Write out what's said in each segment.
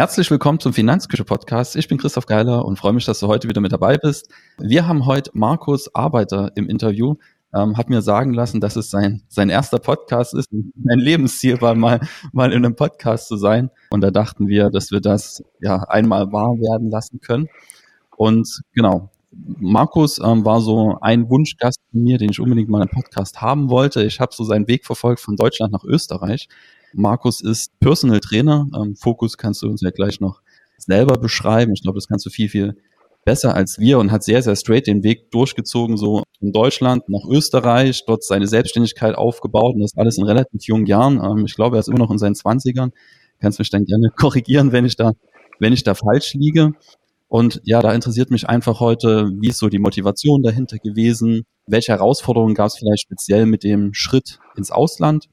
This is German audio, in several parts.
Herzlich willkommen zum Finanzküche Podcast. Ich bin Christoph Geiler und freue mich, dass du heute wieder mit dabei bist. Wir haben heute Markus Arbeiter im Interview. Ähm, hat mir sagen lassen, dass es sein, sein erster Podcast ist. Mein Lebensziel war mal, mal in einem Podcast zu sein. Und da dachten wir, dass wir das ja einmal wahr werden lassen können. Und genau, Markus ähm, war so ein Wunschgast von mir, den ich unbedingt mal einen Podcast haben wollte. Ich habe so seinen Weg verfolgt von Deutschland nach Österreich. Markus ist Personal Trainer. Ähm, Fokus kannst du uns ja gleich noch selber beschreiben. Ich glaube, das kannst du viel, viel besser als wir und hat sehr, sehr straight den Weg durchgezogen, so in Deutschland nach Österreich, dort seine Selbstständigkeit aufgebaut und das alles in relativ jungen Jahren. Ähm, ich glaube, er ist immer noch in seinen Zwanzigern. Kannst mich dann gerne korrigieren, wenn ich da, wenn ich da falsch liege. Und ja, da interessiert mich einfach heute, wie ist so die Motivation dahinter gewesen? Welche Herausforderungen gab es vielleicht speziell mit dem Schritt ins Ausland?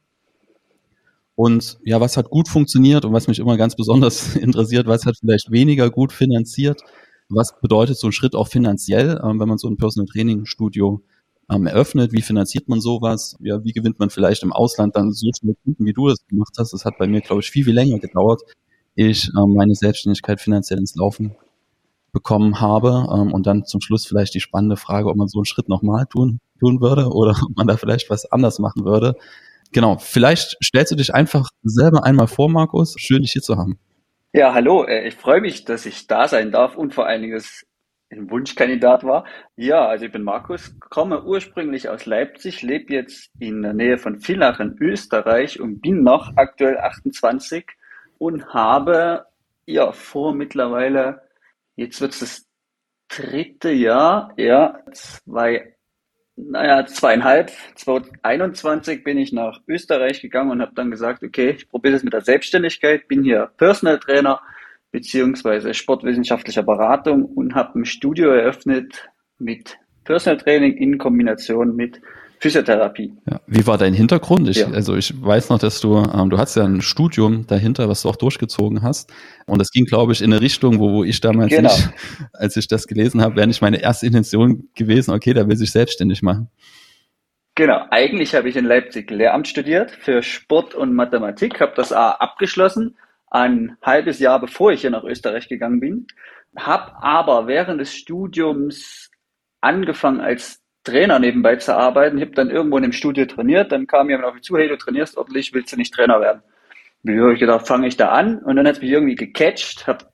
Und ja, was hat gut funktioniert und was mich immer ganz besonders interessiert, was hat vielleicht weniger gut finanziert? Was bedeutet so ein Schritt auch finanziell, ähm, wenn man so ein Personal Training Studio ähm, eröffnet? Wie finanziert man sowas? Ja, wie gewinnt man vielleicht im Ausland dann so viele Kunden, wie du das gemacht hast? Das hat bei mir, glaube ich, viel, viel länger gedauert, ich ähm, meine Selbstständigkeit finanziell ins Laufen bekommen habe. Und dann zum Schluss vielleicht die spannende Frage, ob man so einen Schritt nochmal tun, tun würde oder ob man da vielleicht was anders machen würde. Genau, vielleicht stellst du dich einfach selber einmal vor, Markus. Schön, dich hier zu haben. Ja, hallo. Äh, ich freue mich, dass ich da sein darf und vor allen Dingen, ein Wunschkandidat war. Ja, also ich bin Markus, komme ursprünglich aus Leipzig, lebe jetzt in der Nähe von Villach in Österreich und bin noch aktuell 28 und habe ja vor mittlerweile Jetzt wird es das dritte Jahr, ja, zwei, naja, zweieinhalb, 2021 bin ich nach Österreich gegangen und habe dann gesagt, okay, ich probiere das mit der Selbstständigkeit, bin hier Personal Trainer beziehungsweise sportwissenschaftlicher Beratung und habe ein Studio eröffnet mit Personal Training in Kombination mit Physiotherapie. Ja. Wie war dein Hintergrund? Ich, ja. Also ich weiß noch, dass du, ähm, du hast ja ein Studium dahinter, was du auch durchgezogen hast. Und das ging, glaube ich, in eine Richtung, wo, wo ich damals genau. nicht, als ich das gelesen habe, wäre nicht meine erste Intention gewesen, okay, da will sich selbstständig machen. Genau, eigentlich habe ich in Leipzig Lehramt studiert für Sport und Mathematik, habe das A abgeschlossen, ein halbes Jahr bevor ich hier nach Österreich gegangen bin, habe aber während des Studiums angefangen als Trainer nebenbei zu arbeiten. Ich habe dann irgendwo in dem Studio trainiert, dann kam jemand auf mich zu, hey, du trainierst ordentlich, willst du nicht Trainer werden? Wie habe ich gedacht, fange ich da an und dann hat es mich irgendwie gecatcht, habe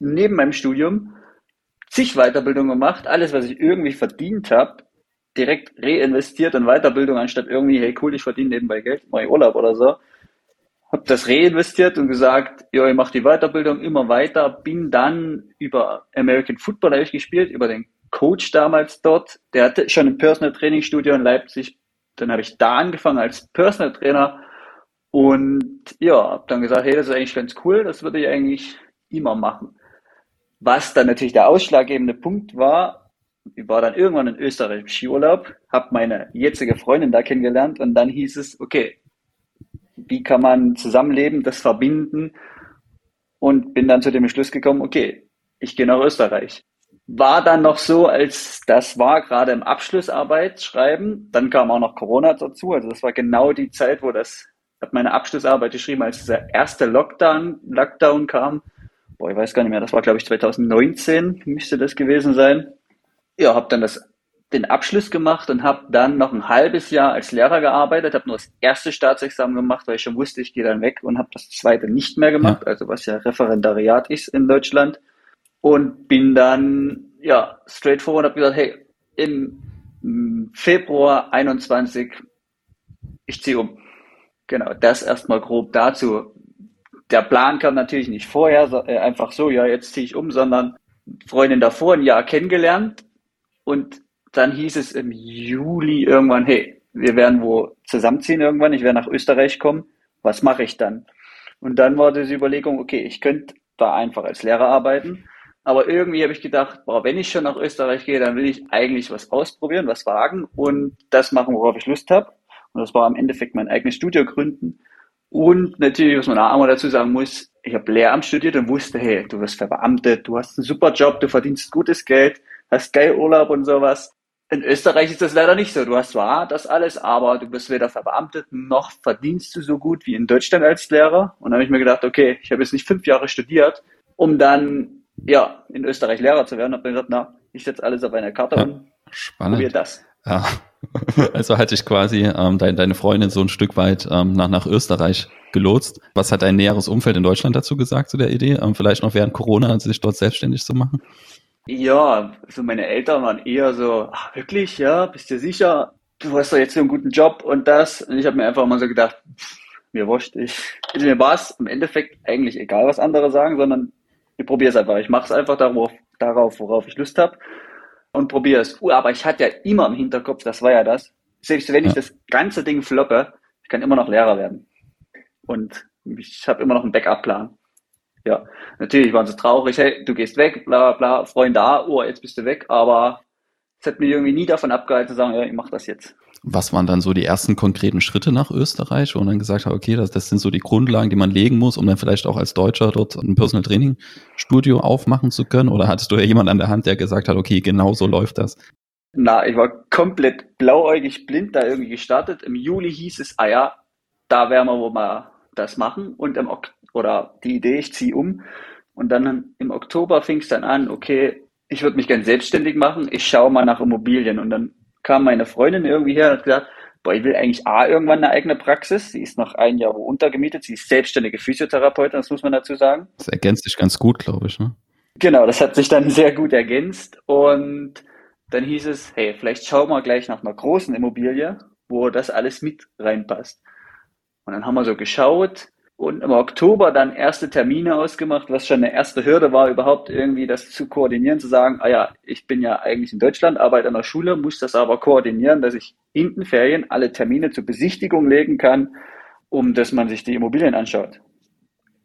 neben meinem Studium zig Weiterbildungen gemacht, alles, was ich irgendwie verdient habe, direkt reinvestiert in Weiterbildung, anstatt irgendwie, hey cool, ich verdiene nebenbei Geld, mache Urlaub oder so. Hab das reinvestiert und gesagt, ja, ich mache die Weiterbildung immer weiter, bin dann über American Football habe ich gespielt, über den Coach damals dort, der hatte schon ein Personal Training Studio in Leipzig. Dann habe ich da angefangen als Personal Trainer. Und ja, habe dann gesagt, hey, das ist eigentlich ganz cool, das würde ich eigentlich immer machen. Was dann natürlich der ausschlaggebende Punkt war, ich war dann irgendwann in Österreich im Skiurlaub, habe meine jetzige Freundin da kennengelernt und dann hieß es, okay, wie kann man zusammenleben, das verbinden? Und bin dann zu dem Schluss gekommen, okay, ich gehe nach Österreich war dann noch so, als das war gerade im Abschlussarbeit schreiben. Dann kam auch noch Corona dazu. Also das war genau die Zeit, wo das, hat meine Abschlussarbeit geschrieben, als dieser erste Lockdown, Lockdown kam. Boah, ich weiß gar nicht mehr, das war glaube ich 2019, müsste das gewesen sein. Ja, habe dann das, den Abschluss gemacht und habe dann noch ein halbes Jahr als Lehrer gearbeitet, habe nur das erste Staatsexamen gemacht, weil ich schon wusste, ich gehe dann weg und habe das zweite nicht mehr gemacht, ja. also was ja Referendariat ist in Deutschland und bin dann ja straightforward habe gesagt, hey, im Februar 21 ich ziehe um. Genau, das erstmal grob dazu. Der Plan kam natürlich nicht vorher, äh, einfach so, ja, jetzt ziehe ich um, sondern Freundin davor ein Jahr kennengelernt und dann hieß es im Juli irgendwann, hey, wir werden wo zusammenziehen irgendwann, ich werde nach Österreich kommen, was mache ich dann? Und dann war diese Überlegung, okay, ich könnte da einfach als Lehrer arbeiten aber irgendwie habe ich gedacht, boah, wenn ich schon nach Österreich gehe, dann will ich eigentlich was ausprobieren, was wagen und das machen, worauf ich Lust habe. Und das war im Endeffekt mein eigenes Studio gründen. Und natürlich, was man auch einmal dazu sagen muss, ich habe Lehramt studiert und wusste, hey, du wirst verbeamtet, du hast einen super Job, du verdienst gutes Geld, hast geil Urlaub und sowas. In Österreich ist das leider nicht so. Du hast zwar das alles, aber du bist weder verbeamtet noch verdienst du so gut wie in Deutschland als Lehrer. Und dann habe ich mir gedacht, okay, ich habe jetzt nicht fünf Jahre studiert, um dann ja in Österreich Lehrer zu werden. Habe mir gedacht, na, ich setze alles auf eine Karte ja, und spannend. probiere das. Ja. Also hatte ich quasi ähm, dein, deine Freundin so ein Stück weit ähm, nach, nach Österreich gelotst. Was hat dein näheres Umfeld in Deutschland dazu gesagt zu der Idee? Ähm, vielleicht noch während Corona, sich dort selbstständig zu machen? Ja, also meine Eltern waren eher so, ach wirklich, ja, bist du sicher? Du hast doch jetzt so einen guten Job und das. Und ich habe mir einfach mal so gedacht, pff, mir wurscht, ich, mir war es im Endeffekt eigentlich egal, was andere sagen, sondern ich probiere es einfach. Ich mache es einfach darauf, darauf, worauf ich Lust habe und probiere es. Uh, aber ich hatte ja immer im Hinterkopf, das war ja das, selbst wenn ich das ganze Ding floppe, ich kann immer noch Lehrer werden. Und ich habe immer noch einen Backup-Plan. Ja, natürlich waren sie traurig, hey, du gehst weg, bla bla, Freund da, oh, jetzt bist du weg, aber es hat mich irgendwie nie davon abgehalten zu sagen, ja, ich mache das jetzt. Was waren dann so die ersten konkreten Schritte nach Österreich, wo man dann gesagt hat, okay, das, das sind so die Grundlagen, die man legen muss, um dann vielleicht auch als Deutscher dort ein Personal Training Studio aufmachen zu können? Oder hattest du ja jemand an der Hand, der gesagt hat, okay, genau so läuft das? Na, ich war komplett blauäugig blind da irgendwie gestartet. Im Juli hieß es, ah ja, da werden wir wohl mal das machen. Und im Oktober oder die Idee, ich ziehe um. Und dann im Oktober fing es dann an, okay, ich würde mich gern selbstständig machen, ich schaue mal nach Immobilien. Und dann kam meine Freundin irgendwie her und hat gesagt, boah, ich will eigentlich A, irgendwann eine eigene Praxis. Sie ist noch ein Jahr wo untergemietet, sie ist selbstständige Physiotherapeutin, das muss man dazu sagen. Das ergänzt sich ganz gut, glaube ich, ne? Genau, das hat sich dann sehr gut ergänzt. Und dann hieß es, hey, vielleicht schauen wir gleich nach einer großen Immobilie, wo das alles mit reinpasst. Und dann haben wir so geschaut, und im Oktober dann erste Termine ausgemacht, was schon eine erste Hürde war, überhaupt irgendwie das zu koordinieren, zu sagen, ah ja, ich bin ja eigentlich in Deutschland, arbeite an der Schule, muss das aber koordinieren, dass ich in den Ferien alle Termine zur Besichtigung legen kann, um dass man sich die Immobilien anschaut.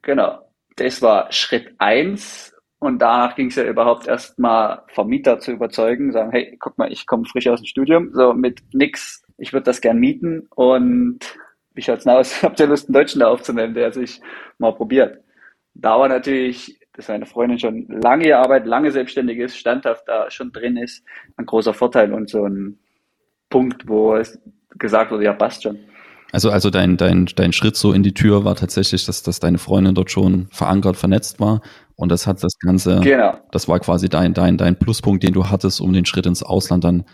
Genau. Das war Schritt eins und danach ging es ja überhaupt erstmal Vermieter zu überzeugen, sagen, hey, guck mal, ich komme frisch aus dem Studium, so mit nix, ich würde das gern mieten und wie schaut's denn aus? Habt ihr Lust, einen Deutschen da aufzunehmen, der sich mal probiert? Da war natürlich, dass meine Freundin schon lange Arbeit, lange selbstständig ist, standhaft da schon drin ist, ein großer Vorteil und so ein Punkt, wo es gesagt wurde, ja, passt schon. Also, also dein, dein, dein Schritt so in die Tür war tatsächlich, dass, dass deine Freundin dort schon verankert, vernetzt war. Und das hat das Ganze, genau. das war quasi dein, dein, dein Pluspunkt, den du hattest, um den Schritt ins Ausland dann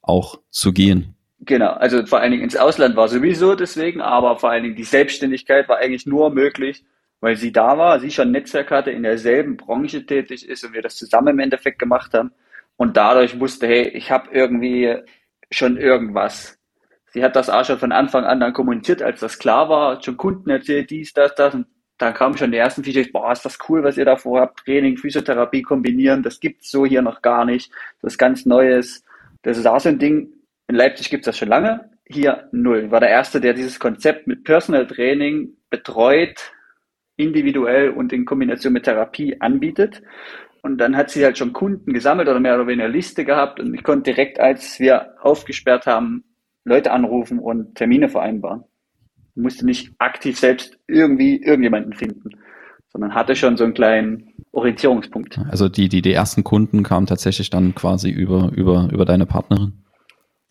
auch zu gehen. Genau, also vor allen Dingen ins Ausland war sowieso deswegen, aber vor allen Dingen die Selbstständigkeit war eigentlich nur möglich, weil sie da war, sie schon Netzwerk hatte, in derselben Branche tätig ist und wir das zusammen im Endeffekt gemacht haben und dadurch wusste, hey, ich habe irgendwie schon irgendwas. Sie hat das auch schon von Anfang an dann kommuniziert, als das klar war, hat schon Kunden erzählt, dies, das, das und dann kamen schon die ersten Features, boah, ist das cool, was ihr da vorhabt, Training, Physiotherapie kombinieren, das gibt's so hier noch gar nicht, das ist ganz Neues. Das ist auch so ein Ding, in Leipzig gibt es das schon lange, hier null. War der Erste, der dieses Konzept mit Personal Training betreut, individuell und in Kombination mit Therapie anbietet. Und dann hat sie halt schon Kunden gesammelt oder mehr oder weniger Liste gehabt und ich konnte direkt, als wir aufgesperrt haben, Leute anrufen und Termine vereinbaren. Ich musste nicht aktiv selbst irgendwie irgendjemanden finden, sondern hatte schon so einen kleinen Orientierungspunkt. Also die, die, die ersten Kunden kamen tatsächlich dann quasi über, über, über deine Partnerin?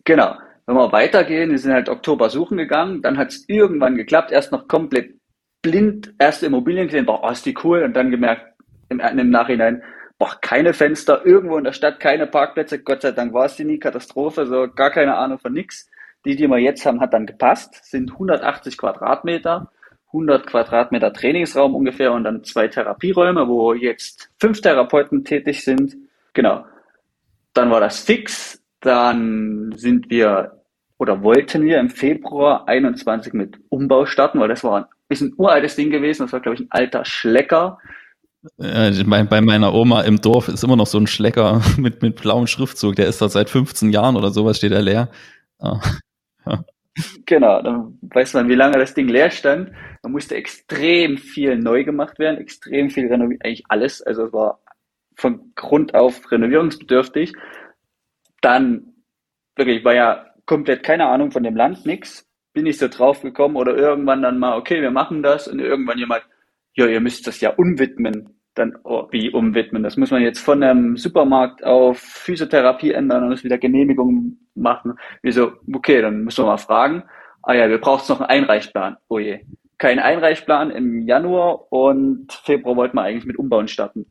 Genau. Wenn wir weitergehen, wir sind halt Oktober suchen gegangen, dann hat es irgendwann geklappt, erst noch komplett blind erste Immobilien gesehen, boah, ist die cool, und dann gemerkt im, im Nachhinein, boah, keine Fenster, irgendwo in der Stadt, keine Parkplätze, Gott sei Dank war es die nie, Katastrophe, so gar keine Ahnung von nix. Die, die wir jetzt haben, hat dann gepasst, sind 180 Quadratmeter, 100 Quadratmeter Trainingsraum ungefähr und dann zwei Therapieräume, wo jetzt fünf Therapeuten tätig sind. Genau. Dann war das fix, dann sind wir oder wollten wir im Februar 21 mit Umbau starten, weil das war ein, ist ein uraltes Ding gewesen. Das war, glaube ich, ein alter Schlecker. Ja, bei, bei, meiner Oma im Dorf ist immer noch so ein Schlecker mit, mit blauem Schriftzug. Der ist da seit 15 Jahren oder sowas, steht er leer. Ja. Genau, dann weiß man, wie lange das Ding leer stand. Da musste extrem viel neu gemacht werden, extrem viel renoviert, eigentlich alles. Also es war von Grund auf renovierungsbedürftig dann wirklich war ja komplett keine Ahnung von dem Land, nix. Bin ich so drauf gekommen oder irgendwann dann mal, okay, wir machen das und irgendwann jemand, ja, ihr müsst das ja umwidmen. dann oh, wie umwidmen. Das muss man jetzt von einem Supermarkt auf Physiotherapie ändern und es wieder Genehmigungen machen. Wieso? Okay, dann müssen wir mal fragen. Ah ja, wir brauchen noch einen Einreichplan. Oh je. Kein Einreichplan im Januar und Februar wollten wir eigentlich mit Umbauen starten.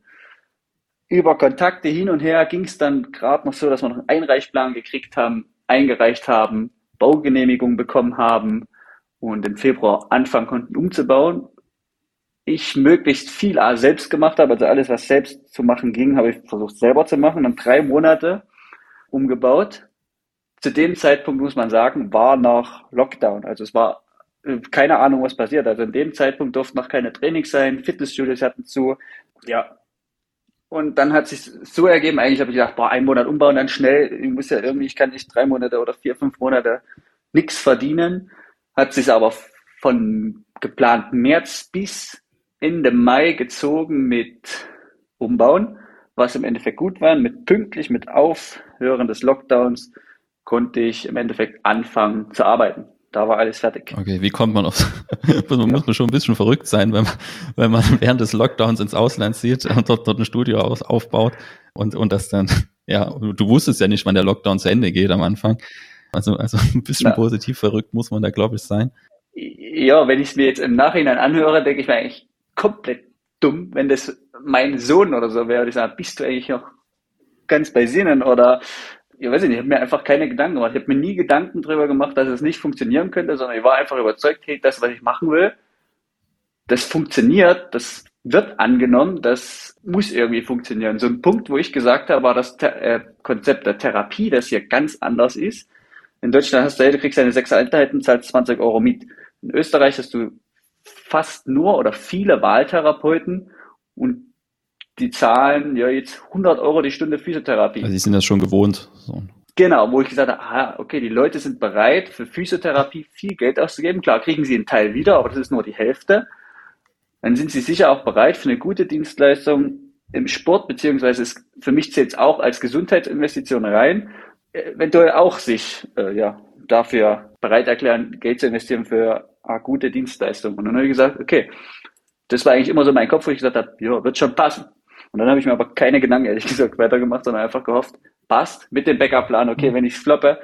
Über Kontakte hin und her ging es dann gerade noch so, dass wir noch einen Einreichplan gekriegt haben, eingereicht haben, Baugenehmigung bekommen haben und im Februar anfangen konnten umzubauen ich möglichst viel selbst gemacht habe, also alles, was selbst zu machen ging, habe ich versucht selber zu machen. Dann drei Monate umgebaut. Zu dem Zeitpunkt muss man sagen, war noch Lockdown. Also es war äh, keine Ahnung, was passiert. Also in dem Zeitpunkt durften noch keine Trainings sein, Fitnessstudios hatten zu. Ja. Und dann hat sich so ergeben, eigentlich habe ich gedacht, boah, einen Monat umbauen, dann schnell, ich muss ja irgendwie, ich kann nicht drei Monate oder vier, fünf Monate nichts verdienen. Hat sich aber von geplanten März bis Ende Mai gezogen mit Umbauen, was im Endeffekt gut war. Mit pünktlich, mit Aufhören des Lockdowns konnte ich im Endeffekt anfangen zu arbeiten. Da war alles fertig. Okay, wie kommt man auf, man muss man schon ein bisschen verrückt sein, wenn man, wenn man während des Lockdowns ins Ausland zieht und dort, dort ein Studio aus, aufbaut und, und das dann, ja, du wusstest ja nicht, wann der Lockdown zu Ende geht am Anfang. Also, also ein bisschen ja. positiv verrückt muss man da, glaube ich, sein. Ja, wenn ich es mir jetzt im Nachhinein anhöre, denke ich mir eigentlich, komplett dumm, wenn das mein Sohn oder so wäre, würde ich sagen, bist du eigentlich noch ganz bei Sinnen oder ich weiß nicht, ich habe mir einfach keine Gedanken gemacht. Ich habe mir nie Gedanken darüber gemacht, dass es nicht funktionieren könnte, sondern ich war einfach überzeugt, hey, das, was ich machen will, das funktioniert, das wird angenommen, das muss irgendwie funktionieren. So ein Punkt, wo ich gesagt habe, war das äh, Konzept der Therapie, das hier ganz anders ist. In Deutschland hast du, hey, du kriegst deine sechs Einheiten, zahlst 20 Euro mit. In Österreich hast du fast nur oder viele Wahltherapeuten und die zahlen ja jetzt 100 Euro die Stunde Physiotherapie. Also die sind das schon gewohnt. So. Genau, wo ich gesagt habe, ah, okay, die Leute sind bereit, für Physiotherapie viel Geld auszugeben. Klar, kriegen sie einen Teil wieder, aber das ist nur die Hälfte. Dann sind sie sicher auch bereit für eine gute Dienstleistung im Sport, beziehungsweise für mich zählt es auch als Gesundheitsinvestition rein, eventuell auch sich äh, ja, dafür bereit erklären, Geld zu investieren für eine gute Dienstleistung. Und dann habe ich gesagt, okay, das war eigentlich immer so mein Kopf, wo ich gesagt habe, ja, wird schon passen. Und dann habe ich mir aber keine Gedanken, ehrlich gesagt, weitergemacht, sondern einfach gehofft, passt mit dem Backup-Plan, okay, wenn ich floppe,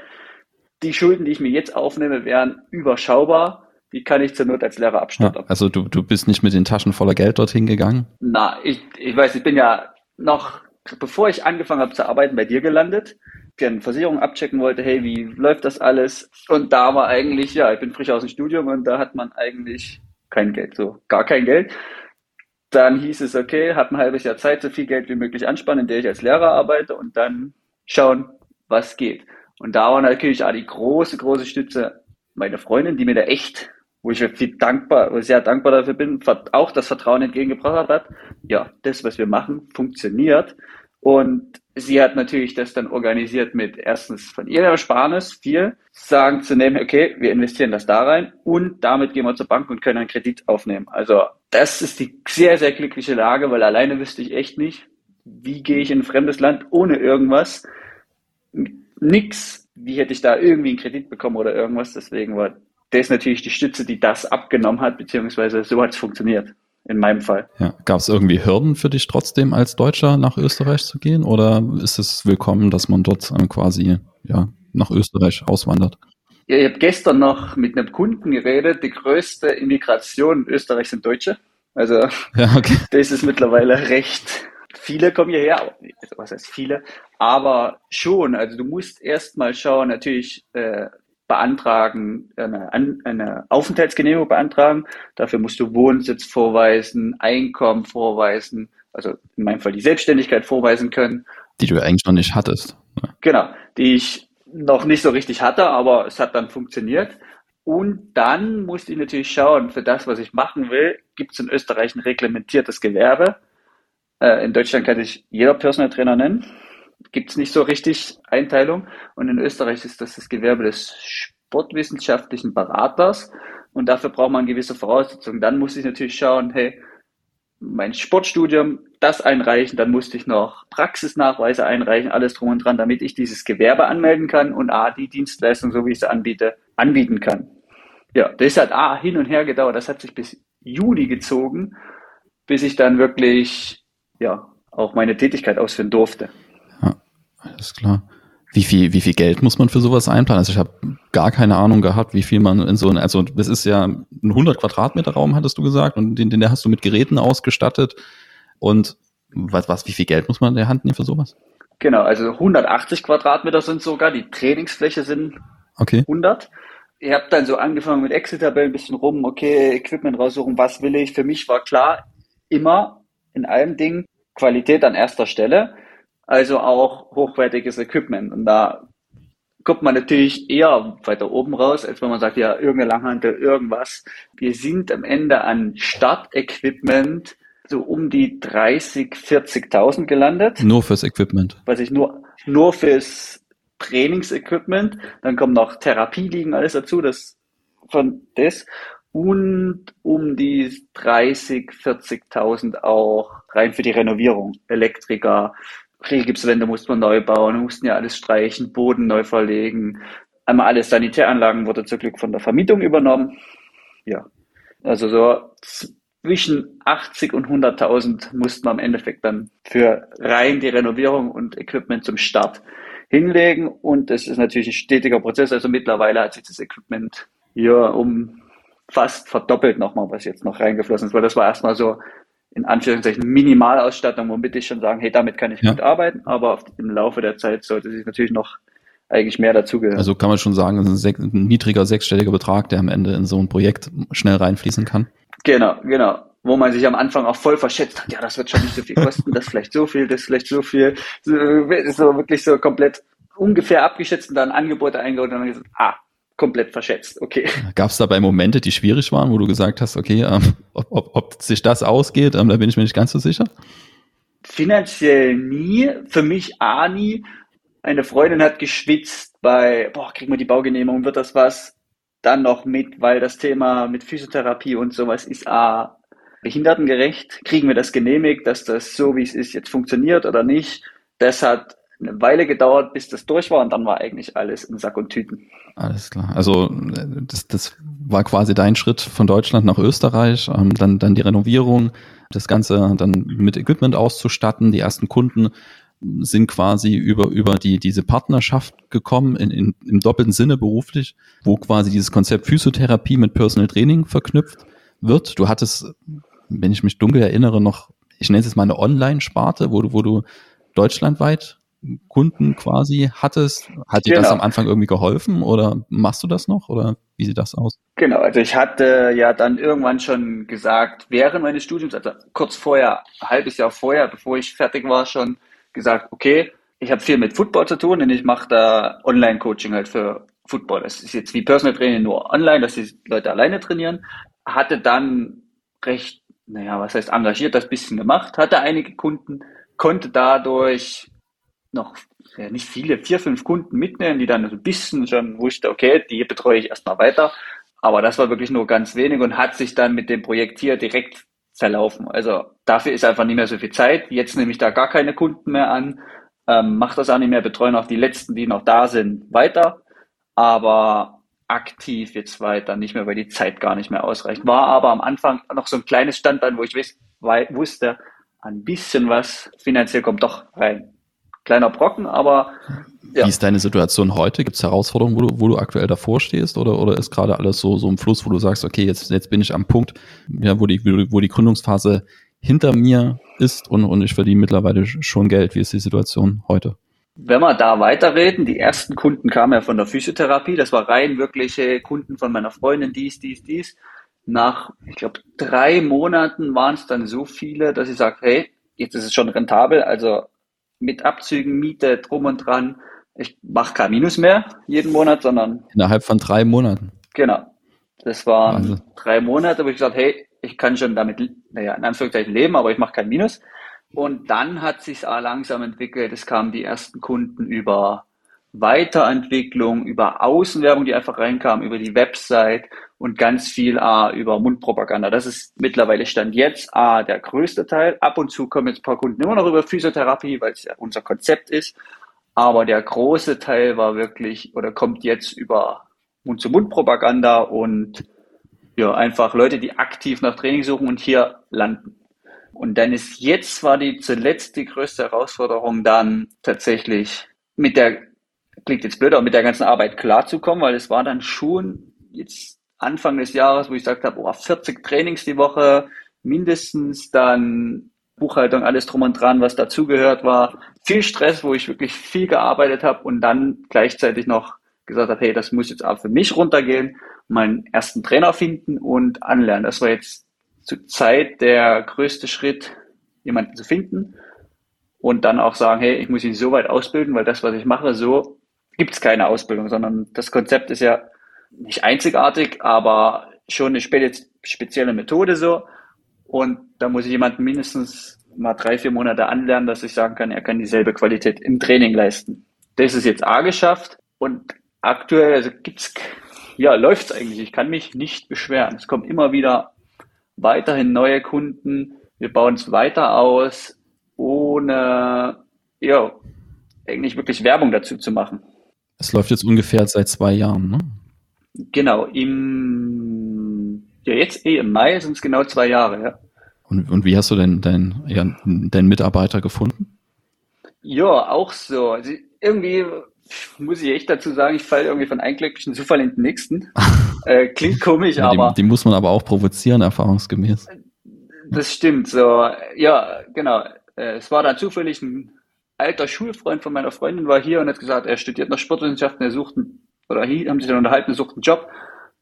die Schulden, die ich mir jetzt aufnehme, wären überschaubar. Die kann ich zur Not als Lehrer abstottern. Ja, also du, du bist nicht mit den Taschen voller Geld dorthin gegangen? Na, ich, ich weiß, ich bin ja noch, bevor ich angefangen habe zu arbeiten, bei dir gelandet gerne Versicherung abchecken wollte, hey, wie läuft das alles? Und da war eigentlich, ja, ich bin frisch aus dem Studium und da hat man eigentlich kein Geld, so gar kein Geld. Dann hieß es, okay, hat ein halbes Jahr Zeit, so viel Geld wie möglich anspannen, in der ich als Lehrer arbeite und dann schauen, was geht. Und da war natürlich auch die große, große Stütze meine Freundin, die mir da echt, wo ich viel dankbar, sehr dankbar dafür bin, auch das Vertrauen entgegengebracht hat. Ja, das, was wir machen, funktioniert. Und sie hat natürlich das dann organisiert mit erstens von ihrer Ersparnis viel, sagen zu nehmen, okay, wir investieren das da rein und damit gehen wir zur Bank und können einen Kredit aufnehmen. Also das ist die sehr, sehr glückliche Lage, weil alleine wüsste ich echt nicht, wie gehe ich in ein fremdes Land ohne irgendwas. Nix, wie hätte ich da irgendwie einen Kredit bekommen oder irgendwas. Deswegen war das natürlich die Stütze, die das abgenommen hat, beziehungsweise so hat es funktioniert in meinem Fall. Ja. Gab es irgendwie Hürden für dich trotzdem als Deutscher nach Österreich zu gehen oder ist es willkommen, dass man dort quasi ja, nach Österreich auswandert? Ja, ich habe gestern noch mit einem Kunden geredet, die größte Immigration in Österreich sind Deutsche. Also ja, okay. das ist mittlerweile recht. Viele kommen hierher, was heißt viele, aber schon. Also du musst erst mal schauen, natürlich äh, beantragen, eine, eine Aufenthaltsgenehmigung beantragen. Dafür musst du Wohnsitz vorweisen, Einkommen vorweisen, also in meinem Fall die Selbstständigkeit vorweisen können. Die du eigentlich noch nicht hattest. Genau, die ich noch nicht so richtig hatte, aber es hat dann funktioniert. Und dann musste ich natürlich schauen, für das, was ich machen will, gibt es in Österreich ein reglementiertes Gewerbe. Äh, in Deutschland kann sich jeder Personal Trainer nennen gibt es nicht so richtig Einteilung. Und in Österreich ist das das Gewerbe des sportwissenschaftlichen Beraters. Und dafür braucht man gewisse Voraussetzungen. Dann muss ich natürlich schauen, hey, mein Sportstudium, das einreichen, dann musste ich noch Praxisnachweise einreichen, alles drum und dran, damit ich dieses Gewerbe anmelden kann und A, die Dienstleistung, so wie ich sie anbiete, anbieten kann. Ja, das hat A, hin und her gedauert, das hat sich bis Juni gezogen, bis ich dann wirklich ja auch meine Tätigkeit ausführen durfte. Alles klar. Wie viel, wie viel Geld muss man für sowas einplanen? Also ich habe gar keine Ahnung gehabt, wie viel man in so ein, also das ist ja ein 100 Quadratmeter Raum, hattest du gesagt, und den, den hast du mit Geräten ausgestattet. Und was, was, wie viel Geld muss man in der Hand nehmen für sowas? Genau, also 180 Quadratmeter sind sogar, die Trainingsfläche sind okay. 100. Ich habe dann so angefangen mit Excel-Tabellen ein bisschen rum, okay, Equipment raussuchen, was will ich. Für mich war klar, immer in allem Ding Qualität an erster Stelle also auch hochwertiges Equipment. Und da kommt man natürlich eher weiter oben raus, als wenn man sagt, ja, irgendeine Langhantel, irgendwas. Wir sind am Ende an Startequipment so um die 30, 40.000 gelandet. Nur fürs Equipment. Was ich nur, nur fürs Trainingsequipment. Dann kommen noch Therapie liegen alles dazu, das von das. Und um die 30, 40.000 auch rein für die Renovierung. Elektriker, Regipswände musste man neu bauen, mussten ja alles streichen, Boden neu verlegen. Einmal alle Sanitäranlagen wurde zum Glück von der Vermietung übernommen. Ja, also so zwischen 80 und 100.000 mussten wir im Endeffekt dann für rein die Renovierung und Equipment zum Start hinlegen. Und das ist natürlich ein stetiger Prozess. Also mittlerweile hat sich das Equipment hier um fast verdoppelt nochmal, was jetzt noch reingeflossen ist, weil das war erstmal so in Anführungszeichen Minimalausstattung, womit ich schon sagen, hey, damit kann ich ja. gut arbeiten, aber im Laufe der Zeit sollte sich natürlich noch eigentlich mehr dazugehören. Also kann man schon sagen, ein, ein niedriger sechsstelliger Betrag, der am Ende in so ein Projekt schnell reinfließen kann. Genau, genau. Wo man sich am Anfang auch voll verschätzt hat, ja, das wird schon nicht so viel kosten, das vielleicht so viel, das vielleicht so viel, so, so wirklich so komplett ungefähr abgeschätzt und dann Angebote eingeholt und dann gesagt, ah, komplett verschätzt. Okay. Gab es dabei Momente, die schwierig waren, wo du gesagt hast, okay, ähm, ob, ob, ob sich das ausgeht, ähm, da bin ich mir nicht ganz so sicher? Finanziell nie, für mich A nie. Eine Freundin hat geschwitzt bei, boah, kriegen wir die Baugenehmigung, wird das was? Dann noch mit, weil das Thema mit Physiotherapie und sowas ist A, behindertengerecht. Kriegen wir das genehmigt, dass das so, wie es ist, jetzt funktioniert oder nicht? Das hat eine Weile gedauert, bis das durch war und dann war eigentlich alles in Sack und Tüten. Alles klar. Also das, das war quasi dein Schritt von Deutschland nach Österreich, ähm, dann, dann die Renovierung, das Ganze dann mit Equipment auszustatten. Die ersten Kunden sind quasi über, über die, diese Partnerschaft gekommen, in, in, im doppelten Sinne beruflich, wo quasi dieses Konzept Physiotherapie mit Personal Training verknüpft wird. Du hattest, wenn ich mich dunkel erinnere, noch, ich nenne es jetzt mal eine Online-Sparte, wo du, wo du deutschlandweit Kunden quasi hattest. Hat dir genau. das am Anfang irgendwie geholfen oder machst du das noch oder wie sieht das aus? Genau, also ich hatte ja dann irgendwann schon gesagt, während meines Studiums, also kurz vorher, ein halbes Jahr vorher, bevor ich fertig war, schon gesagt, okay, ich habe viel mit Football zu tun und ich mache da Online-Coaching halt für Football. Das ist jetzt wie Personal Training nur online, dass die Leute alleine trainieren. Hatte dann recht, naja, was heißt engagiert, das bisschen gemacht, hatte einige Kunden, konnte dadurch noch ja, nicht viele, vier, fünf Kunden mitnehmen, die dann so ein bisschen schon wusste, okay, die betreue ich erstmal weiter. Aber das war wirklich nur ganz wenig und hat sich dann mit dem Projekt hier direkt verlaufen. Also dafür ist einfach nicht mehr so viel Zeit. Jetzt nehme ich da gar keine Kunden mehr an, ähm, mache das auch nicht mehr, betreue noch die letzten, die noch da sind, weiter. Aber aktiv jetzt weiter nicht mehr, weil die Zeit gar nicht mehr ausreicht. War aber am Anfang noch so ein kleines Standbein, wo ich wusste, ein bisschen was finanziell kommt doch rein kleiner Brocken, aber ja. Wie ist deine Situation heute? Gibt es Herausforderungen, wo du, wo du aktuell davor stehst oder, oder ist gerade alles so, so im Fluss, wo du sagst, okay, jetzt, jetzt bin ich am Punkt, ja, wo, die, wo die Gründungsphase hinter mir ist und, und ich verdiene mittlerweile schon Geld. Wie ist die Situation heute? Wenn wir da weiterreden, die ersten Kunden kamen ja von der Physiotherapie. Das war rein wirkliche Kunden von meiner Freundin, dies, dies, dies. Nach, ich glaube, drei Monaten waren es dann so viele, dass ich sage, hey, jetzt ist es schon rentabel. Also mit Abzügen, Miete, drum und dran. Ich mache kein Minus mehr jeden Monat, sondern. Innerhalb von drei Monaten. Genau. Das waren also. drei Monate, wo ich gesagt hey, ich kann schon damit, naja, in Anführungszeichen leben, aber ich mache kein Minus. Und dann hat sich langsam entwickelt. Es kamen die ersten Kunden über Weiterentwicklung, über Außenwerbung, die einfach reinkam, über die Website und ganz viel A, über Mundpropaganda. Das ist mittlerweile Stand jetzt A, der größte Teil. Ab und zu kommen jetzt ein paar Kunden immer noch über Physiotherapie, weil es ja unser Konzept ist. Aber der große Teil war wirklich oder kommt jetzt über Mund-zu-Mund-Propaganda und ja, einfach Leute, die aktiv nach Training suchen und hier landen. Und dann ist jetzt war die zuletzt die größte Herausforderung dann tatsächlich mit der, klingt jetzt blöd, aber mit der ganzen Arbeit klarzukommen, weil es war dann schon jetzt Anfang des Jahres, wo ich gesagt habe, oh, 40 Trainings die Woche, mindestens dann Buchhaltung, alles drum und dran, was dazugehört war. Viel Stress, wo ich wirklich viel gearbeitet habe und dann gleichzeitig noch gesagt habe, hey, das muss jetzt auch für mich runtergehen, meinen ersten Trainer finden und anlernen. Das war jetzt zur Zeit der größte Schritt, jemanden zu finden und dann auch sagen, hey, ich muss ihn so weit ausbilden, weil das, was ich mache, so gibt es keine Ausbildung, sondern das Konzept ist ja nicht einzigartig, aber schon eine spezielle Methode so. Und da muss ich jemanden mindestens mal drei, vier Monate anlernen, dass ich sagen kann, er kann dieselbe Qualität im Training leisten. Das ist jetzt A geschafft und aktuell also gibt's ja läuft's eigentlich. Ich kann mich nicht beschweren. Es kommen immer wieder weiterhin neue Kunden. Wir bauen es weiter aus, ohne ja, eigentlich wirklich Werbung dazu zu machen. Es läuft jetzt ungefähr seit zwei Jahren, ne? Genau, im ja jetzt eh im Mai sind es genau zwei Jahre, ja. Und, und wie hast du denn deinen ja, dein Mitarbeiter gefunden? Ja, auch so. Also irgendwie muss ich echt dazu sagen, ich falle irgendwie von einem glücklichen Zufall in den nächsten. Äh, klingt komisch, ja, aber. Die, die, muss man aber auch provozieren, erfahrungsgemäß. Das stimmt, so. Ja, genau. Äh, es war dann zufällig ein alter Schulfreund von meiner Freundin war hier und hat gesagt, er studiert noch Sportwissenschaften, er sucht einen, oder hier haben sich dann unterhalten, er sucht einen Job.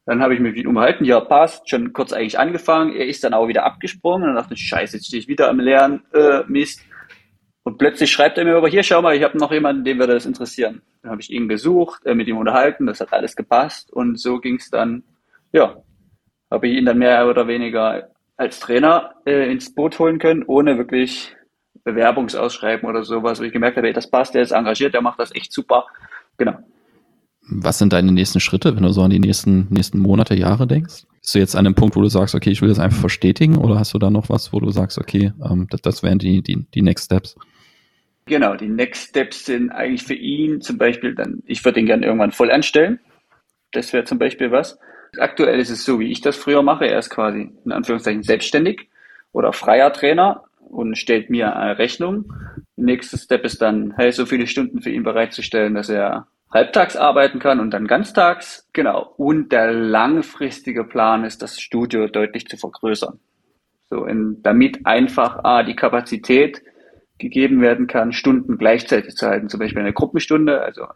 Dann habe ich mich mit ihm unterhalten, ja, passt, schon kurz eigentlich angefangen. Er ist dann auch wieder abgesprungen und dachte scheiße, jetzt stehe ich wieder am Lernen, äh, Mist. Und plötzlich schreibt er mir aber hier, schau mal, ich habe noch jemanden, dem würde das interessieren. Dann habe ich ihn gesucht, äh, mit ihm unterhalten, das hat alles gepasst und so ging es dann, ja, habe ich ihn dann mehr oder weniger als Trainer äh, ins Boot holen können, ohne wirklich Bewerbungsausschreiben oder sowas, wo ich gemerkt habe, ey, das passt, der ist engagiert, der macht das echt super. Genau. Was sind deine nächsten Schritte, wenn du so an die nächsten, nächsten Monate, Jahre denkst? Bist du jetzt an dem Punkt, wo du sagst, okay, ich will das einfach verstetigen oder hast du da noch was, wo du sagst, okay, ähm, das, das wären die, die, die Next Steps? Genau, die Next Steps sind eigentlich für ihn zum Beispiel dann, ich würde ihn gerne irgendwann voll anstellen. Das wäre zum Beispiel was. Aktuell ist es so, wie ich das früher mache. Er ist quasi in Anführungszeichen selbstständig oder freier Trainer und stellt mir eine Rechnung. Nächster Step ist dann, hey, so viele Stunden für ihn bereitzustellen, dass er halbtags arbeiten kann und dann ganztags. Genau. Und der langfristige Plan ist, das Studio deutlich zu vergrößern. So, in, damit einfach A, die Kapazität gegeben werden kann, Stunden gleichzeitig zu halten. Zum Beispiel eine Gruppenstunde, also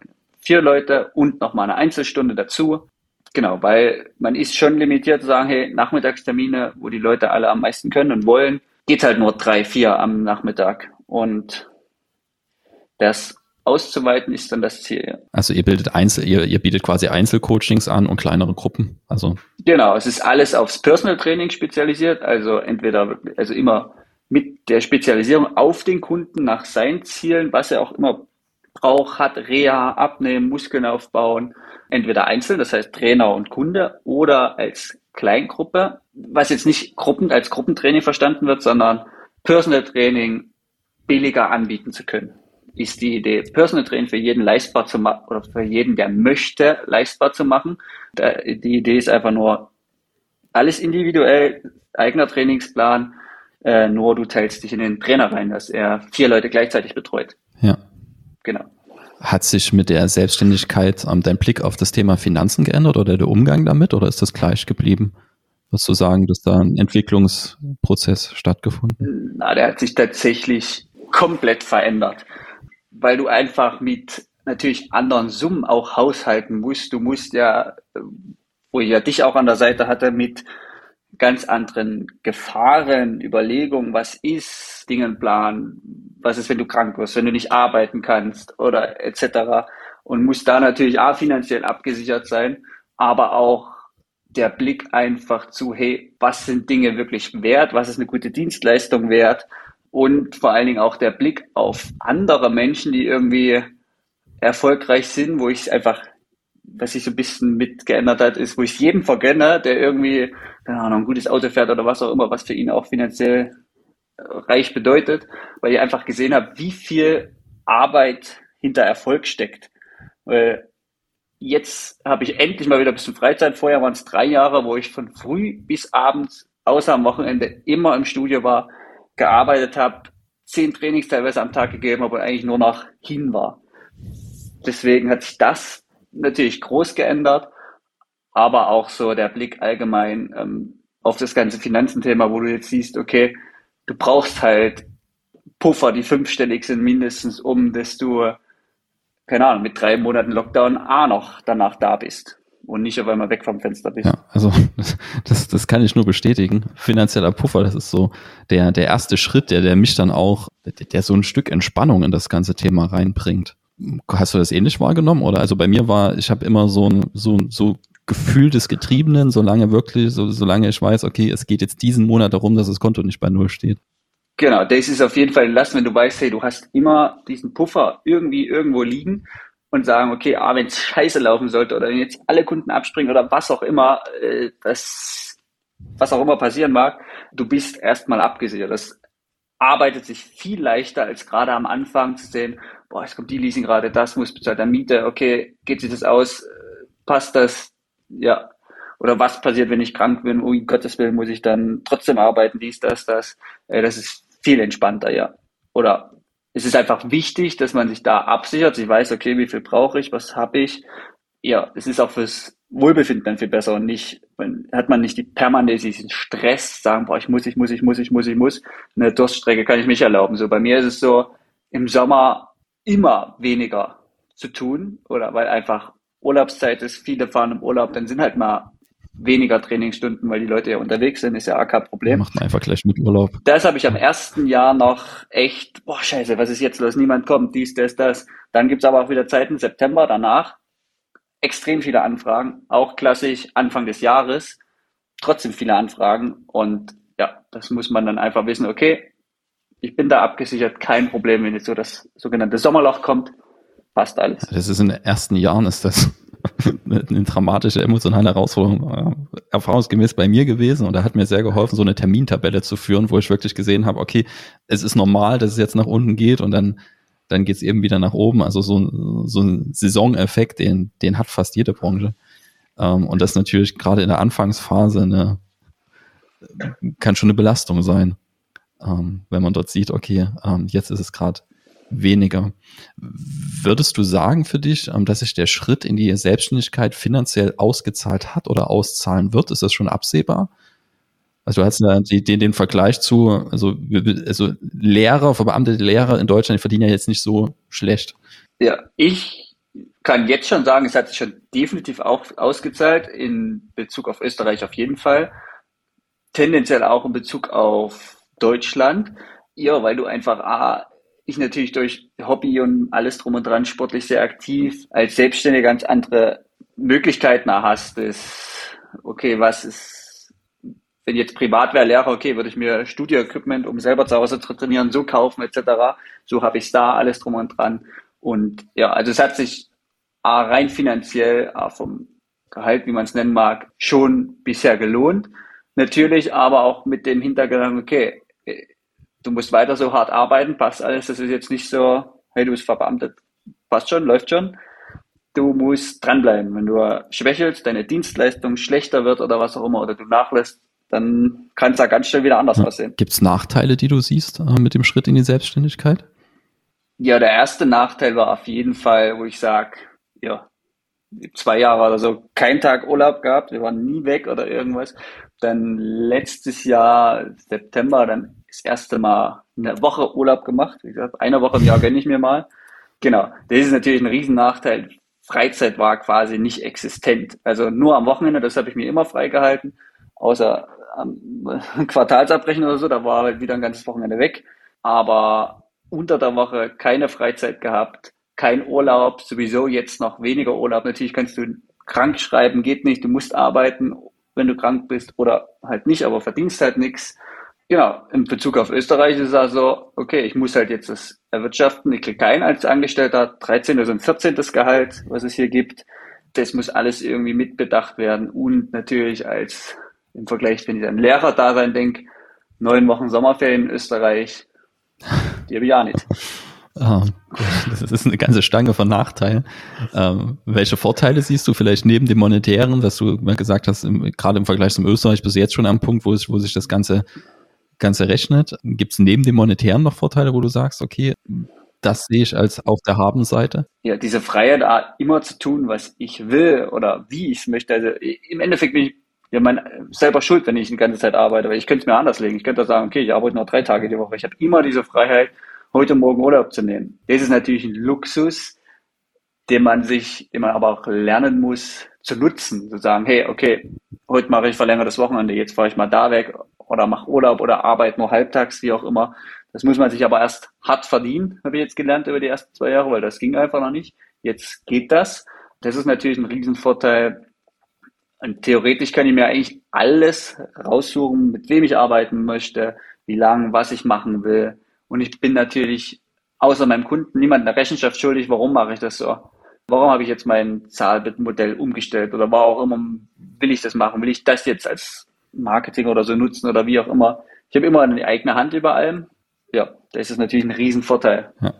vier Leute und nochmal eine Einzelstunde dazu. Genau, weil man ist schon limitiert zu sagen, hey, Nachmittagstermine, wo die Leute alle am meisten können und wollen, geht halt nur drei, vier am Nachmittag. Und das auszuweiten ist dann das Ziel. Ja. Also ihr bildet Einzel, ihr, ihr bietet quasi Einzelcoachings an und kleinere Gruppen. Also genau, es ist alles aufs Personal Training spezialisiert. Also entweder also immer mit der Spezialisierung auf den Kunden nach seinen Zielen, was er auch immer braucht, hat, Reha, abnehmen, Muskeln aufbauen, entweder einzeln, das heißt Trainer und Kunde, oder als Kleingruppe, was jetzt nicht Gruppen, als Gruppentraining verstanden wird, sondern Personal Training billiger anbieten zu können, ist die Idee. Personal Training für jeden leistbar zu machen, oder für jeden, der möchte, leistbar zu machen. Die Idee ist einfach nur, alles individuell, eigener Trainingsplan, äh, nur du teilst dich in den Trainer rein, dass er vier Leute gleichzeitig betreut. Ja. Genau. Hat sich mit der Selbstständigkeit ähm, dein Blick auf das Thema Finanzen geändert oder der Umgang damit oder ist das gleich geblieben? Was du sagen, dass da ein Entwicklungsprozess stattgefunden? Na, der hat sich tatsächlich komplett verändert, weil du einfach mit natürlich anderen Summen auch haushalten musst. Du musst ja, wo ich ja dich auch an der Seite hatte, mit ganz anderen Gefahren, Überlegungen, was ist, Dingen planen, was ist, wenn du krank wirst, wenn du nicht arbeiten kannst oder etc. Und muss da natürlich auch finanziell abgesichert sein, aber auch der Blick einfach zu, hey, was sind Dinge wirklich wert, was ist eine gute Dienstleistung wert und vor allen Dingen auch der Blick auf andere Menschen, die irgendwie erfolgreich sind, wo ich einfach was sich so ein bisschen mit geändert hat, ist, wo ich jedem vergönne, der irgendwie, keine Ahnung, ein gutes Auto fährt oder was auch immer, was für ihn auch finanziell reich bedeutet, weil ich einfach gesehen habe, wie viel Arbeit hinter Erfolg steckt. Weil jetzt habe ich endlich mal wieder ein bisschen Freizeit. Vorher waren es drei Jahre, wo ich von früh bis abends, außer am Wochenende, immer im Studio war, gearbeitet habe, zehn Trainings teilweise am Tag gegeben habe und eigentlich nur noch hin war. Deswegen hat sich das natürlich groß geändert, aber auch so der Blick allgemein ähm, auf das ganze Finanzenthema, wo du jetzt siehst, okay, du brauchst halt Puffer, die fünfstellig sind mindestens, um dass du, keine Ahnung, mit drei Monaten Lockdown A noch danach da bist und nicht auf einmal weg vom Fenster bist. Ja, also das, das kann ich nur bestätigen. Finanzieller Puffer, das ist so der, der erste Schritt, der, der mich dann auch, der, der so ein Stück Entspannung in das ganze Thema reinbringt. Hast du das ähnlich wahrgenommen? Oder also bei mir war, ich habe immer so ein so, so Gefühl des Getriebenen, solange wirklich, so, solange ich weiß, okay, es geht jetzt diesen Monat darum, dass das Konto nicht bei Null steht. Genau, das ist auf jeden Fall ein Last, wenn du weißt, hey, du hast immer diesen Puffer irgendwie irgendwo liegen und sagen, okay, ah, wenn es scheiße laufen sollte oder wenn jetzt alle Kunden abspringen oder was auch immer, äh, das, was auch immer passieren mag, du bist erstmal abgesichert. Das arbeitet sich viel leichter als gerade am Anfang zu sehen, boah, es kommt die Leasing gerade, das muss bezahlt, der Miete, okay, geht sich das aus, passt das, ja. Oder was passiert, wenn ich krank bin, oh Gottes Willen, muss ich dann trotzdem arbeiten, dies, das, das. Äh, das ist viel entspannter, ja. Oder es ist einfach wichtig, dass man sich da absichert. Ich weiß, okay, wie viel brauche ich, was habe ich. Ja, es ist auch fürs Wohlbefinden dann viel besser und nicht, hat man nicht die permanente diesen Stress, sagen, boah, ich muss, ich muss, ich muss, ich muss, ich muss. Eine Durststrecke kann ich mich erlauben. So bei mir ist es so, im Sommer immer weniger zu tun oder weil einfach Urlaubszeit ist, viele fahren im Urlaub, dann sind halt mal weniger Trainingsstunden, weil die Leute ja unterwegs sind, ist ja auch kein Problem. Macht man einfach gleich mit Urlaub. Das habe ich am ersten Jahr noch echt, boah, scheiße, was ist jetzt los? Niemand kommt, dies, das, das. Dann gibt's aber auch wieder Zeiten, September danach, extrem viele Anfragen, auch klassisch Anfang des Jahres, trotzdem viele Anfragen und ja, das muss man dann einfach wissen, okay, ich bin da abgesichert, kein Problem, wenn jetzt so das sogenannte Sommerloch kommt, passt alles. Das ist in den ersten Jahren ist das eine, dramatische emotionale Herausforderung äh, erfahrungsgemäß bei mir gewesen und er hat mir sehr geholfen, so eine Termintabelle zu führen, wo ich wirklich gesehen habe, okay, es ist normal, dass es jetzt nach unten geht und dann dann geht es eben wieder nach oben. Also so, ein so ein Saisoneffekt, den, den hat fast jede Branche. Ähm, und das natürlich gerade in der Anfangsphase eine, kann schon eine Belastung sein, ähm, wenn man dort sieht, okay, ähm, jetzt ist es gerade weniger. Würdest du sagen für dich, ähm, dass sich der Schritt in die Selbstständigkeit finanziell ausgezahlt hat oder auszahlen wird? Ist das schon absehbar? Also du hast ja den, den Vergleich zu, also, also Lehrer, verbeamtete Lehrer in Deutschland, die verdienen ja jetzt nicht so schlecht. Ja, ich kann jetzt schon sagen, es hat sich schon definitiv auch ausgezahlt, in Bezug auf Österreich auf jeden Fall. Tendenziell auch in Bezug auf Deutschland. Ja, weil du einfach A, ich natürlich durch Hobby und alles drum und dran sportlich sehr aktiv, als Selbstständiger ganz andere Möglichkeiten hast. Ist, okay, was ist, wenn jetzt privat wäre, Lehrer, okay, würde ich mir Studio-Equipment, um selber zu Hause zu trainieren, so kaufen etc. So habe ich da alles drum und dran. Und ja, also es hat sich A, rein finanziell, A, vom Gehalt, wie man es nennen mag, schon bisher gelohnt. Natürlich aber auch mit dem Hintergedanken, okay, du musst weiter so hart arbeiten, passt alles. Das ist jetzt nicht so, hey, du bist verbeamtet, passt schon, läuft schon. Du musst dranbleiben. Wenn du schwächelst, deine Dienstleistung schlechter wird oder was auch immer, oder du nachlässt, dann kann es da ganz schnell wieder anders ja. aussehen. Gibt es Nachteile, die du siehst äh, mit dem Schritt in die Selbstständigkeit? Ja, der erste Nachteil war auf jeden Fall, wo ich sage, ja, zwei Jahre oder so keinen Tag Urlaub gehabt, wir waren nie weg oder irgendwas. Dann letztes Jahr, September, dann das erste Mal eine Woche Urlaub gemacht. Wie gesagt, eine Woche im Jahr gönne ich mir mal. Genau, das ist natürlich ein riesen Nachteil. Freizeit war quasi nicht existent. Also nur am Wochenende, das habe ich mir immer freigehalten, außer am Quartalsabbrechen oder so, da war halt wieder ein ganzes Wochenende weg. Aber unter der Woche keine Freizeit gehabt, kein Urlaub, sowieso jetzt noch weniger Urlaub. Natürlich kannst du krank schreiben, geht nicht, du musst arbeiten, wenn du krank bist oder halt nicht, aber verdienst halt nichts. Genau, in Bezug auf Österreich ist es also, okay, ich muss halt jetzt das erwirtschaften. Ich kriege kein als Angestellter 13. oder 14. Gehalt, was es hier gibt. Das muss alles irgendwie mitbedacht werden. Und natürlich als im Vergleich, wenn ich an Lehrer-Dasein denke, neun Wochen Sommerferien in Österreich, die habe ich ja nicht. Oh, das ist eine ganze Stange von Nachteilen. Ähm, welche Vorteile siehst du vielleicht neben dem monetären, was du gesagt hast, im, gerade im Vergleich zum Österreich bist du jetzt schon am Punkt, wo, es, wo sich das Ganze ganz errechnet. Gibt es neben dem Monetären noch Vorteile, wo du sagst, okay, das sehe ich als auf der Habenseite? Ja, diese Freiheit, immer zu tun, was ich will oder wie ich es möchte. Also im Endeffekt bin ich ja mein, selber schuld, wenn ich die ganze Zeit arbeite, weil ich könnte es mir anders legen. Ich könnte sagen, okay, ich arbeite nur drei Tage die Woche. Ich habe immer diese Freiheit, heute Morgen Urlaub zu nehmen. Das ist natürlich ein Luxus, den man sich immer aber auch lernen muss zu nutzen. Zu sagen, hey, okay, heute mache ich verlängertes Wochenende, jetzt fahre ich mal da weg oder mache Urlaub oder arbeite nur halbtags, wie auch immer. Das muss man sich aber erst hart verdienen, habe ich jetzt gelernt über die ersten zwei Jahre, weil das ging einfach noch nicht. Jetzt geht das. Das ist natürlich ein Riesenvorteil. Und theoretisch kann ich mir eigentlich alles raussuchen, mit wem ich arbeiten möchte, wie lange, was ich machen will. Und ich bin natürlich außer meinem Kunden niemand eine Rechenschaft schuldig, warum mache ich das so? Warum habe ich jetzt mein Zahlbittenmodell umgestellt oder war auch immer will ich das machen? Will ich das jetzt als Marketing oder so nutzen oder wie auch immer? Ich habe immer eine eigene Hand über allem. Ja, das ist natürlich ein Riesenvorteil. Ja,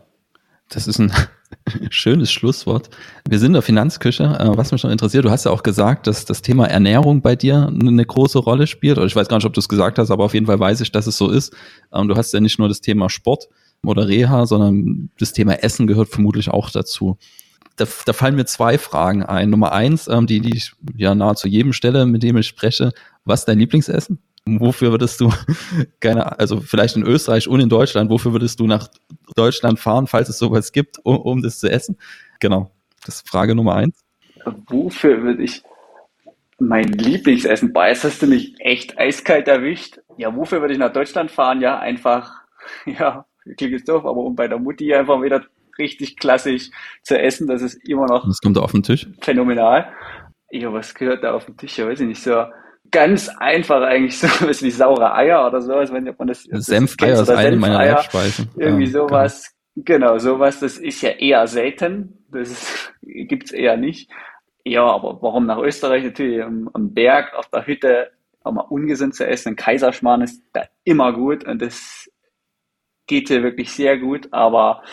das ist ein schönes Schlusswort. Wir sind in der Finanzküche. Äh, was mich noch interessiert, du hast ja auch gesagt, dass das Thema Ernährung bei dir eine große Rolle spielt. Oder ich weiß gar nicht, ob du es gesagt hast, aber auf jeden Fall weiß ich, dass es so ist. Ähm, du hast ja nicht nur das Thema Sport oder Reha, sondern das Thema Essen gehört vermutlich auch dazu. Da, da fallen mir zwei Fragen ein. Nummer eins, ähm, die, die ich ja nahezu jedem stelle, mit dem ich spreche. Was ist dein Lieblingsessen? Wofür würdest du, keine, also vielleicht in Österreich und in Deutschland, wofür würdest du nach Deutschland fahren, falls es sowas gibt, um, um das zu essen? Genau. Das ist Frage Nummer eins. Wofür würde ich mein Lieblingsessen? Jetzt hast du mich echt eiskalt erwischt. Ja, wofür würde ich nach Deutschland fahren? Ja, einfach, ja, klingt jetzt doof, aber um bei der Mutti einfach wieder richtig klassisch zu essen, das ist immer noch. Was kommt da auf den Tisch? Phänomenal. Ja, was gehört da auf den Tisch? Ja, weiß ich nicht, so ganz einfach eigentlich so was wie saure Eier oder sowas, wenn man das. Senfeier ist eine meiner Liebspeisen. Irgendwie ja, sowas. Genau. genau, sowas, das ist ja eher selten. Das gibt's eher nicht. Ja, aber warum nach Österreich? Natürlich am, am Berg, auf der Hütte, auch mal ungesund zu essen. Ein Kaiserschmarrn ist da immer gut und das geht hier wirklich sehr gut. Aber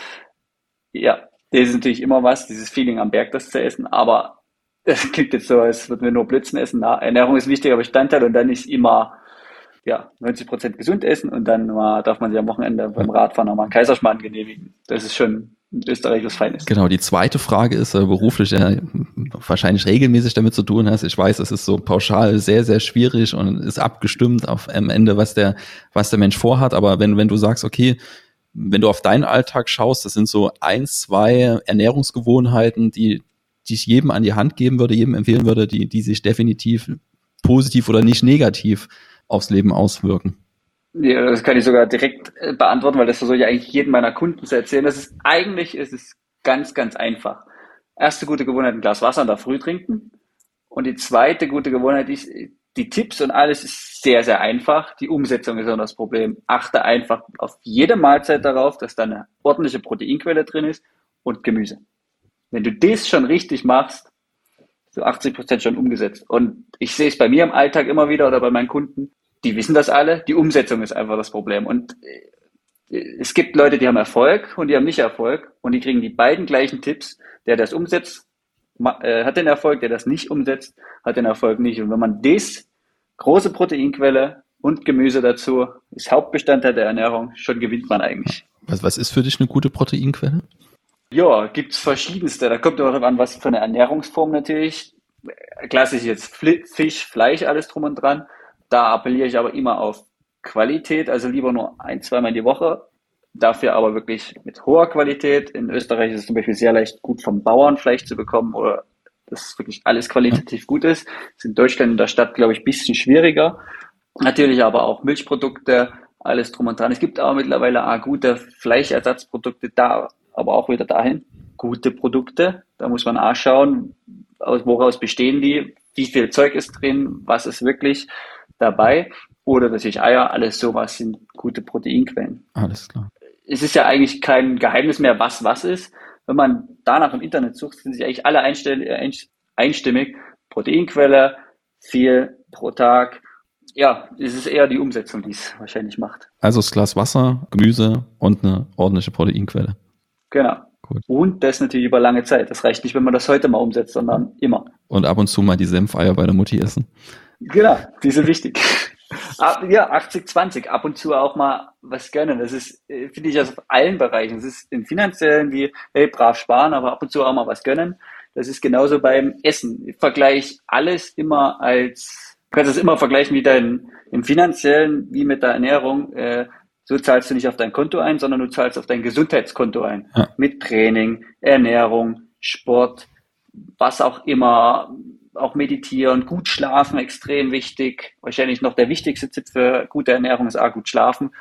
ja, das ist natürlich immer was, dieses Feeling am Berg, das zu essen. Aber das klingt jetzt so, als würden wir nur Blitzen essen. Na, Ernährung ist ein wichtiger Bestandteil und dann ist immer ja, 90 Prozent gesund essen und dann mal, darf man sich am Wochenende beim Radfahren nochmal einen Kaiserschmarrn genehmigen. Das ist schon Österreich was Feines. Genau, die zweite Frage ist äh, beruflich äh, wahrscheinlich regelmäßig damit zu tun hast. Ich weiß, es ist so pauschal sehr, sehr schwierig und ist abgestimmt auf am Ende, was der, was der Mensch vorhat. Aber wenn, wenn du sagst, okay, wenn du auf deinen Alltag schaust, das sind so ein, zwei Ernährungsgewohnheiten, die, die ich jedem an die Hand geben würde, jedem empfehlen würde, die, die sich definitiv positiv oder nicht negativ aufs Leben auswirken. Ja, das kann ich sogar direkt äh, beantworten, weil das versuche ich eigentlich jedem meiner Kunden zu erzählen. Das ist eigentlich ist es ganz, ganz einfach. Erste gute Gewohnheit, ein Glas Wasser in der Früh trinken. Und die zweite gute Gewohnheit ist, die Tipps und alles ist sehr, sehr einfach. Die Umsetzung ist auch das Problem. Achte einfach auf jede Mahlzeit darauf, dass da eine ordentliche Proteinquelle drin ist und Gemüse. Wenn du das schon richtig machst, so 80 Prozent schon umgesetzt. Und ich sehe es bei mir im Alltag immer wieder oder bei meinen Kunden, die wissen das alle, die Umsetzung ist einfach das Problem. Und äh, es gibt Leute, die haben Erfolg und die haben nicht Erfolg und die kriegen die beiden gleichen Tipps. Der das umsetzt, äh, hat den Erfolg, der das nicht umsetzt, hat den Erfolg nicht. Und wenn man das, große Proteinquelle und Gemüse dazu, ist Hauptbestandteil der Ernährung, schon gewinnt man eigentlich. Was, was ist für dich eine gute Proteinquelle? Ja, gibt's verschiedenste. Da kommt auch an, was für eine Ernährungsform natürlich. Klassisch jetzt Fisch, Fleisch, alles drum und dran. Da appelliere ich aber immer auf Qualität, also lieber nur ein, zweimal die Woche. Dafür aber wirklich mit hoher Qualität. In Österreich ist es zum Beispiel sehr leicht, gut vom Bauern Fleisch zu bekommen oder dass wirklich alles qualitativ gut ist. Das ist in Deutschland in der Stadt, glaube ich, ein bisschen schwieriger. Natürlich aber auch Milchprodukte, alles drum und dran. Es gibt aber mittlerweile auch gute Fleischersatzprodukte da, aber auch wieder dahin. Gute Produkte. Da muss man auch schauen, woraus bestehen die, wie viel Zeug ist drin, was ist wirklich dabei. Oder natürlich Eier, alles sowas sind gute Proteinquellen. Alles klar. Es ist ja eigentlich kein Geheimnis mehr, was was ist. Wenn man danach im Internet sucht, sind sich eigentlich alle einstimmig. Proteinquelle, viel pro Tag. Ja, es ist eher die Umsetzung, die es wahrscheinlich macht. Also das Glas Wasser, Gemüse und eine ordentliche Proteinquelle. Genau. Gut. Und das natürlich über lange Zeit. Das reicht nicht, wenn man das heute mal umsetzt, sondern immer. Und ab und zu mal die Senfeier bei der Mutti essen. Genau, die sind wichtig. ja, 80-20, ab und zu auch mal was gönnen. Das ist, äh, finde ich, also auf allen Bereichen. Es ist im finanziellen wie, hey, brav sparen, aber ab und zu auch mal was gönnen. Das ist genauso beim Essen. Ich vergleiche alles immer als, du kannst es immer vergleichen wie dein, im finanziellen, wie mit der Ernährung. Äh, so zahlst du nicht auf dein Konto ein, sondern du zahlst auf dein Gesundheitskonto ein. Ja. Mit Training, Ernährung, Sport, was auch immer, auch meditieren, gut schlafen, extrem wichtig. Wahrscheinlich noch der wichtigste Tipp für gute Ernährung ist auch gut schlafen.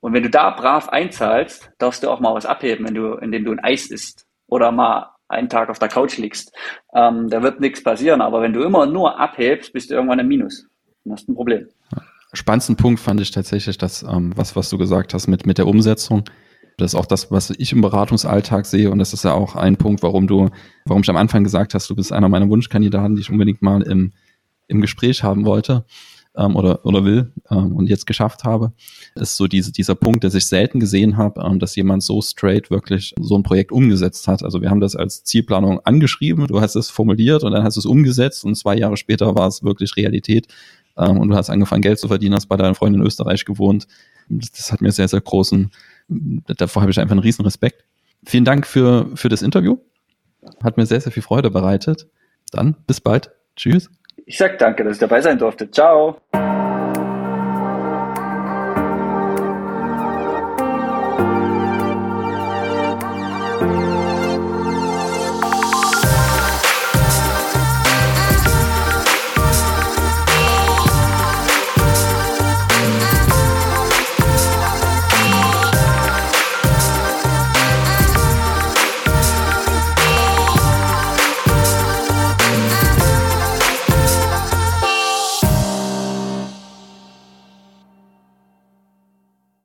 Und wenn du da brav einzahlst, darfst du auch mal was abheben, wenn du, indem du ein Eis isst oder mal einen Tag auf der Couch liegst. Ähm, da wird nichts passieren. Aber wenn du immer nur abhebst, bist du irgendwann im Minus. Dann hast du ein Problem. Spannendsten Punkt fand ich tatsächlich das, ähm, was, was du gesagt hast mit, mit der Umsetzung. Das ist auch das, was ich im Beratungsalltag sehe. Und das ist ja auch ein Punkt, warum du, warum ich am Anfang gesagt hast, du bist einer meiner Wunschkandidaten, die ich unbedingt mal im, im Gespräch haben wollte ähm, oder, oder will ähm, und jetzt geschafft habe, ist so diese, dieser Punkt, dass ich selten gesehen habe, ähm, dass jemand so straight wirklich so ein Projekt umgesetzt hat. Also wir haben das als Zielplanung angeschrieben, du hast es formuliert und dann hast du es umgesetzt und zwei Jahre später war es wirklich Realität ähm, und du hast angefangen, Geld zu verdienen, hast bei deiner Freundin in Österreich gewohnt. Das hat mir sehr, sehr großen davor habe ich einfach einen riesen Respekt. Vielen Dank für, für das Interview. Hat mir sehr, sehr viel Freude bereitet. Dann bis bald. Tschüss. Ich sag danke, dass ich dabei sein durfte. Ciao.